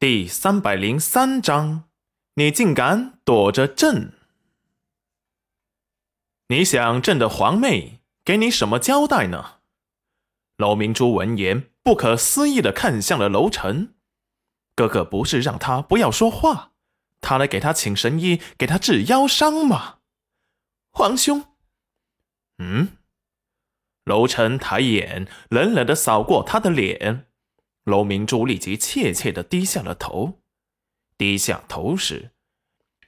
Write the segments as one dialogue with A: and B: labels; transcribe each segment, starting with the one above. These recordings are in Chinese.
A: 第三百零三章，你竟敢躲着朕？你想朕的皇妹给你什么交代呢？楼明珠闻言，不可思议的看向了楼臣。哥哥不是让他不要说话，他来给他请神医，给他治腰伤吗？
B: 皇兄，
A: 嗯？楼臣抬眼冷冷的扫过他的脸。楼明珠立即怯怯的低下了头，低下头时，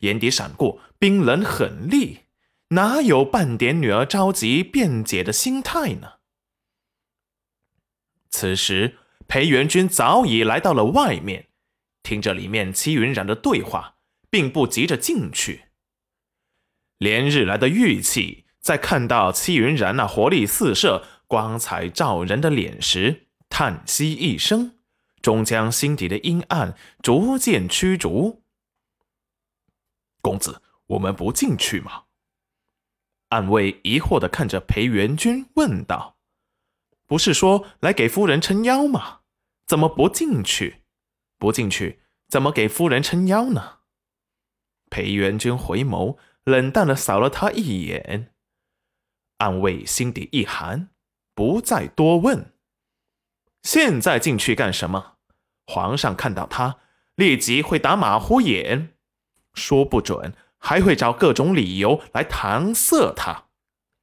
A: 眼底闪过冰冷狠厉，哪有半点女儿着急辩解的心态呢？此时，裴元君早已来到了外面，听着里面戚云染的对话，并不急着进去。连日来的郁气，在看到戚云染那活力四射、光彩照人的脸时，叹息一声，终将心底的阴暗逐渐驱逐。公子，我们不进去吗？暗卫疑惑的看着裴元君问道：“不是说来给夫人撑腰吗？怎么不进去？不进去，怎么给夫人撑腰呢？”裴元君回眸，冷淡的扫了他一眼。暗卫心底一寒，不再多问。现在进去干什么？皇上看到他，立即会打马虎眼，说不准还会找各种理由来搪塞他，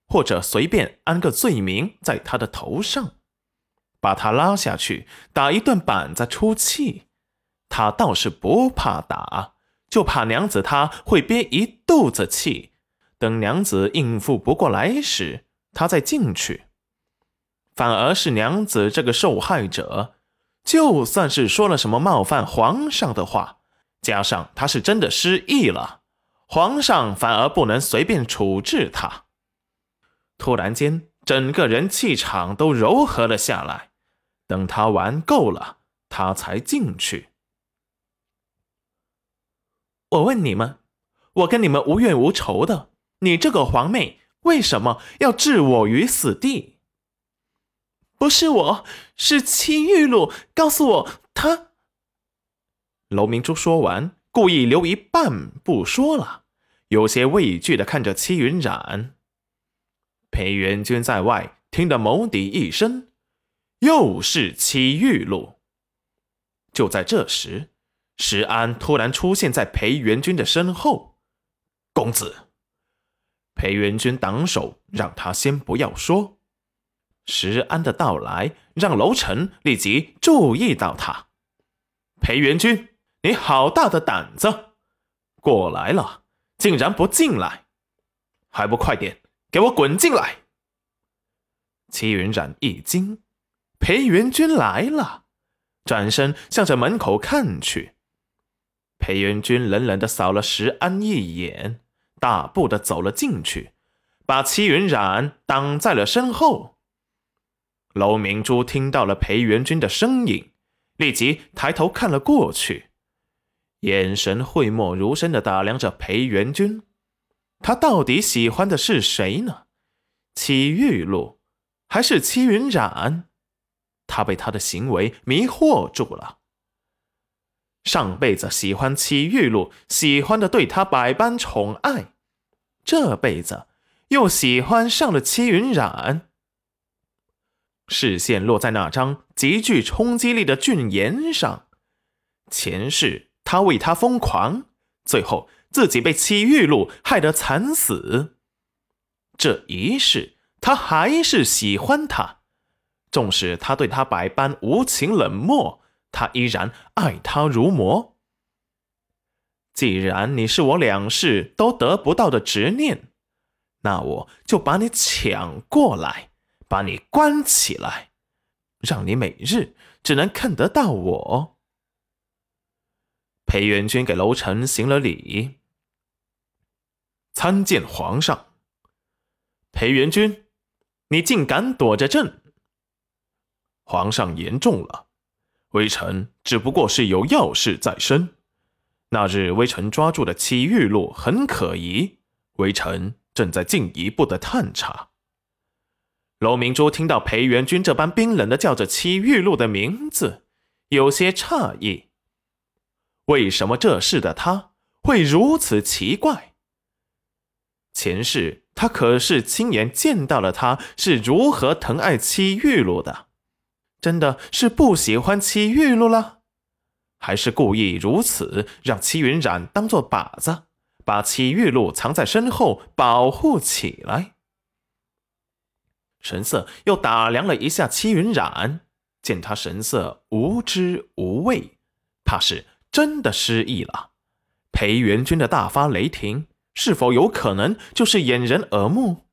A: 或者随便安个罪名在他的头上，把他拉下去打一顿板子出气。他倒是不怕打，就怕娘子他会憋一肚子气，等娘子应付不过来时，他再进去。反而是娘子这个受害者，就算是说了什么冒犯皇上的话，加上他是真的失忆了，皇上反而不能随便处置他。突然间，整个人气场都柔和了下来。等他玩够了，他才进去。
B: 我问你们，我跟你们无怨无仇的，你这个皇妹为什么要置我于死地？不是我，是戚玉露告诉我他。
A: 楼明珠说完，故意留一半不说了，有些畏惧的看着戚云染。裴元君在外听得眸底一深，又是戚玉露。就在这时，石安突然出现在裴元君的身后。公子，裴元君挡手，让他先不要说。石安的到来让楼臣立即注意到他。裴元君，你好大的胆子，过来了，竟然不进来，还不快点给我滚进来！齐云染一惊，裴元君来了，转身向着门口看去。裴元君冷冷的扫了石安一眼，大步的走了进去，把齐云染挡在了身后。楼明珠听到了裴元君的声音，立即抬头看了过去，眼神讳莫如深的打量着裴元君。他到底喜欢的是谁呢？戚玉露，还是戚云染？他被他的行为迷惑住了。上辈子喜欢戚玉露，喜欢的对他百般宠爱，这辈子又喜欢上了戚云染。视线落在那张极具冲击力的俊颜上，前世他为他疯狂，最后自己被戚玉露害得惨死。这一世他还是喜欢他，纵使他对他百般无情冷漠，他依然爱他如魔。既然你是我两世都得不到的执念，那我就把你抢过来。把你关起来，让你每日只能看得到我。裴元君给楼臣行了礼，参见皇上。裴元君，你竟敢躲着朕？皇上言重了，微臣只不过是有要事在身。那日微臣抓住的祁玉露很可疑，微臣正在进一步的探查。楼明珠听到裴元君这般冰冷的叫着戚玉露的名字，有些诧异。为什么这事的他会如此奇怪？前世他可是亲眼见到了他是如何疼爱戚玉露的，真的是不喜欢戚玉露了，还是故意如此让戚云染当做靶子，把戚玉露藏在身后保护起来？神色又打量了一下戚云染，见他神色无知无畏，怕是真的失忆了。裴元君的大发雷霆，是否有可能就是掩人耳目？